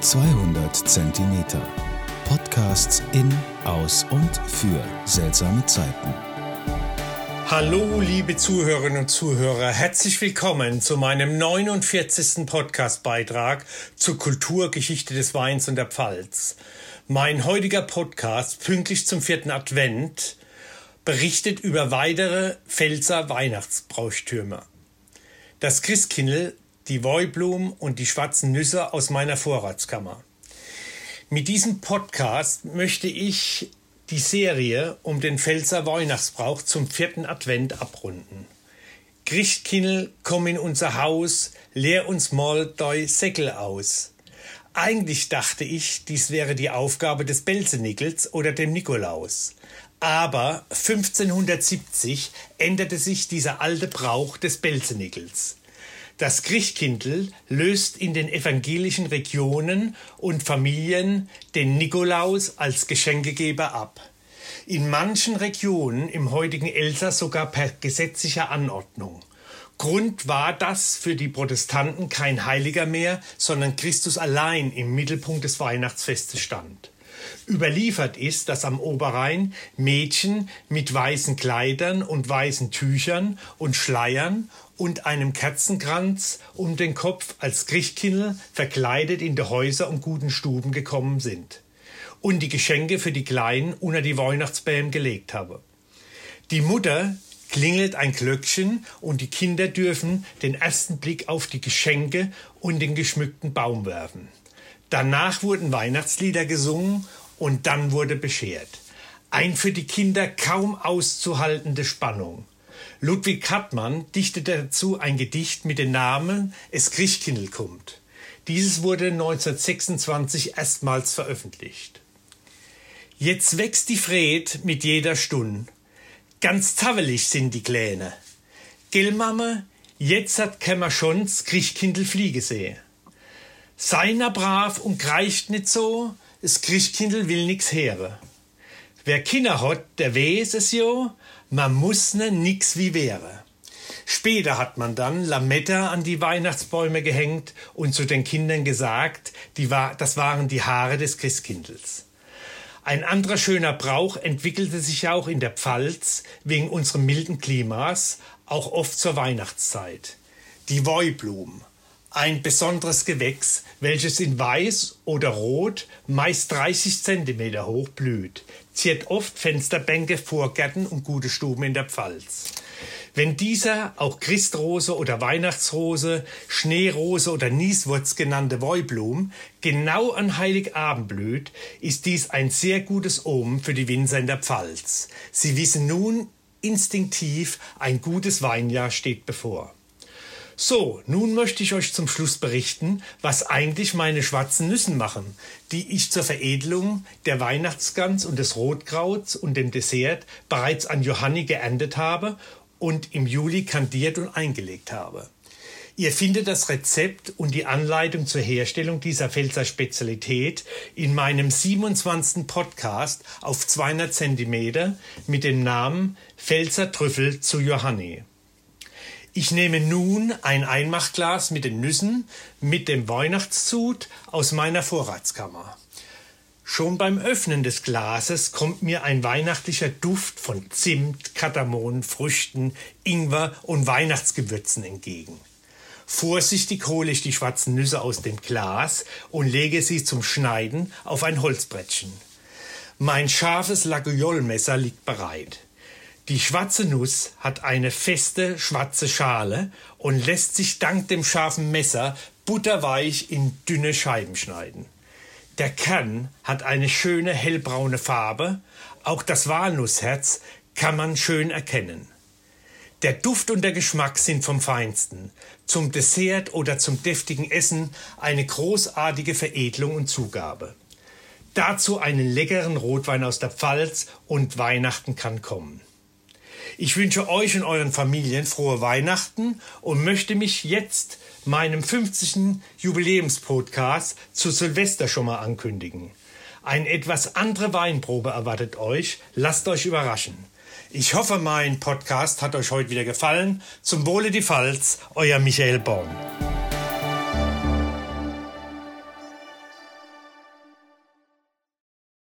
200 Zentimeter. Podcasts in, aus und für seltsame Zeiten. Hallo, liebe Zuhörerinnen und Zuhörer, herzlich willkommen zu meinem 49. Podcastbeitrag zur Kulturgeschichte des Weins und der Pfalz. Mein heutiger Podcast, pünktlich zum vierten Advent, berichtet über weitere Pfälzer Weihnachtsbrauchtümer. Das Christkindl die Woiblumen und die schwarzen Nüsse aus meiner Vorratskammer. Mit diesem Podcast möchte ich die Serie um den Pfälzer Weihnachtsbrauch zum vierten Advent abrunden. Christkindl, komm in unser Haus, leer uns mal deu Säckel aus. Eigentlich dachte ich, dies wäre die Aufgabe des Belzenickels oder dem Nikolaus. Aber 1570 änderte sich dieser alte Brauch des Belzenickels. Das Christkindl löst in den evangelischen Regionen und Familien den Nikolaus als Geschenkegeber ab. In manchen Regionen im heutigen Elsass sogar per gesetzlicher Anordnung. Grund war, dass für die Protestanten kein Heiliger mehr, sondern Christus allein im Mittelpunkt des Weihnachtsfestes stand. Überliefert ist, dass am Oberrhein Mädchen mit weißen Kleidern und weißen Tüchern und Schleiern und einem Kerzenkranz um den Kopf als Christkindl verkleidet in die Häuser und guten Stuben gekommen sind und die Geschenke für die Kleinen unter die Weihnachtsbäume gelegt habe. Die Mutter klingelt ein Glöckchen und die Kinder dürfen den ersten Blick auf die Geschenke und den geschmückten Baum werfen. Danach wurden Weihnachtslieder gesungen und dann wurde beschert. Ein für die Kinder kaum auszuhaltende Spannung. Ludwig Hartmann dichtete dazu ein Gedicht mit dem Namen Es Christkindl kommt. Dieses wurde 1926 erstmals veröffentlicht. Jetzt wächst die Fred mit jeder Stund. Ganz tavelig sind die Kläne. Gell, Mama, jetzt hat kämmer schon's Christkindl Fliege seh. Seiner brav und greicht nit so, es Christkindl will nix here. Wer Kinder hat, der weiß es jo, man muss ne nix wie wäre. Später hat man dann Lametta an die Weihnachtsbäume gehängt und zu den Kindern gesagt, die war, das waren die Haare des Christkindls. Ein anderer schöner Brauch entwickelte sich auch in der Pfalz wegen unserem milden Klimas, auch oft zur Weihnachtszeit. Die Woiblumen ein besonderes Gewächs, welches in weiß oder rot meist 30 cm hoch blüht, ziert oft Fensterbänke, Vorgärten und gute Stuben in der Pfalz. Wenn dieser auch Christrose oder Weihnachtsrose, Schneerose oder Nieswurz genannte Woiblumen genau an Heiligabend blüht, ist dies ein sehr gutes Omen für die Winzer in der Pfalz. Sie wissen nun instinktiv, ein gutes Weinjahr steht bevor. So, nun möchte ich euch zum Schluss berichten, was eigentlich meine schwarzen Nüssen machen, die ich zur Veredelung der Weihnachtsgans und des Rotkrauts und dem Dessert bereits an Johanni geerntet habe und im Juli kandiert und eingelegt habe. Ihr findet das Rezept und die Anleitung zur Herstellung dieser Pfälzer Spezialität in meinem 27. Podcast auf 200 Zentimeter mit dem Namen Pfälzer Trüffel zu Johanni. Ich nehme nun ein Einmachglas mit den Nüssen mit dem Weihnachtszut aus meiner Vorratskammer. Schon beim Öffnen des Glases kommt mir ein weihnachtlicher Duft von Zimt, Kardamom, Früchten, Ingwer und Weihnachtsgewürzen entgegen. Vorsichtig hole ich die schwarzen Nüsse aus dem Glas und lege sie zum Schneiden auf ein Holzbrettchen. Mein scharfes Laguiolmesser liegt bereit. Die schwarze Nuss hat eine feste schwarze Schale und lässt sich dank dem scharfen Messer butterweich in dünne Scheiben schneiden. Der Kern hat eine schöne hellbraune Farbe, auch das Walnussherz kann man schön erkennen. Der Duft und der Geschmack sind vom Feinsten. Zum Dessert oder zum deftigen Essen eine großartige Veredelung und Zugabe. Dazu einen leckeren Rotwein aus der Pfalz und Weihnachten kann kommen. Ich wünsche euch und euren Familien frohe Weihnachten und möchte mich jetzt meinem 50. Jubiläumspodcast zu Silvester schon mal ankündigen. Eine etwas andere Weinprobe erwartet euch. Lasst euch überraschen. Ich hoffe, mein Podcast hat euch heute wieder gefallen. Zum Wohle die Pfalz, euer Michael Born.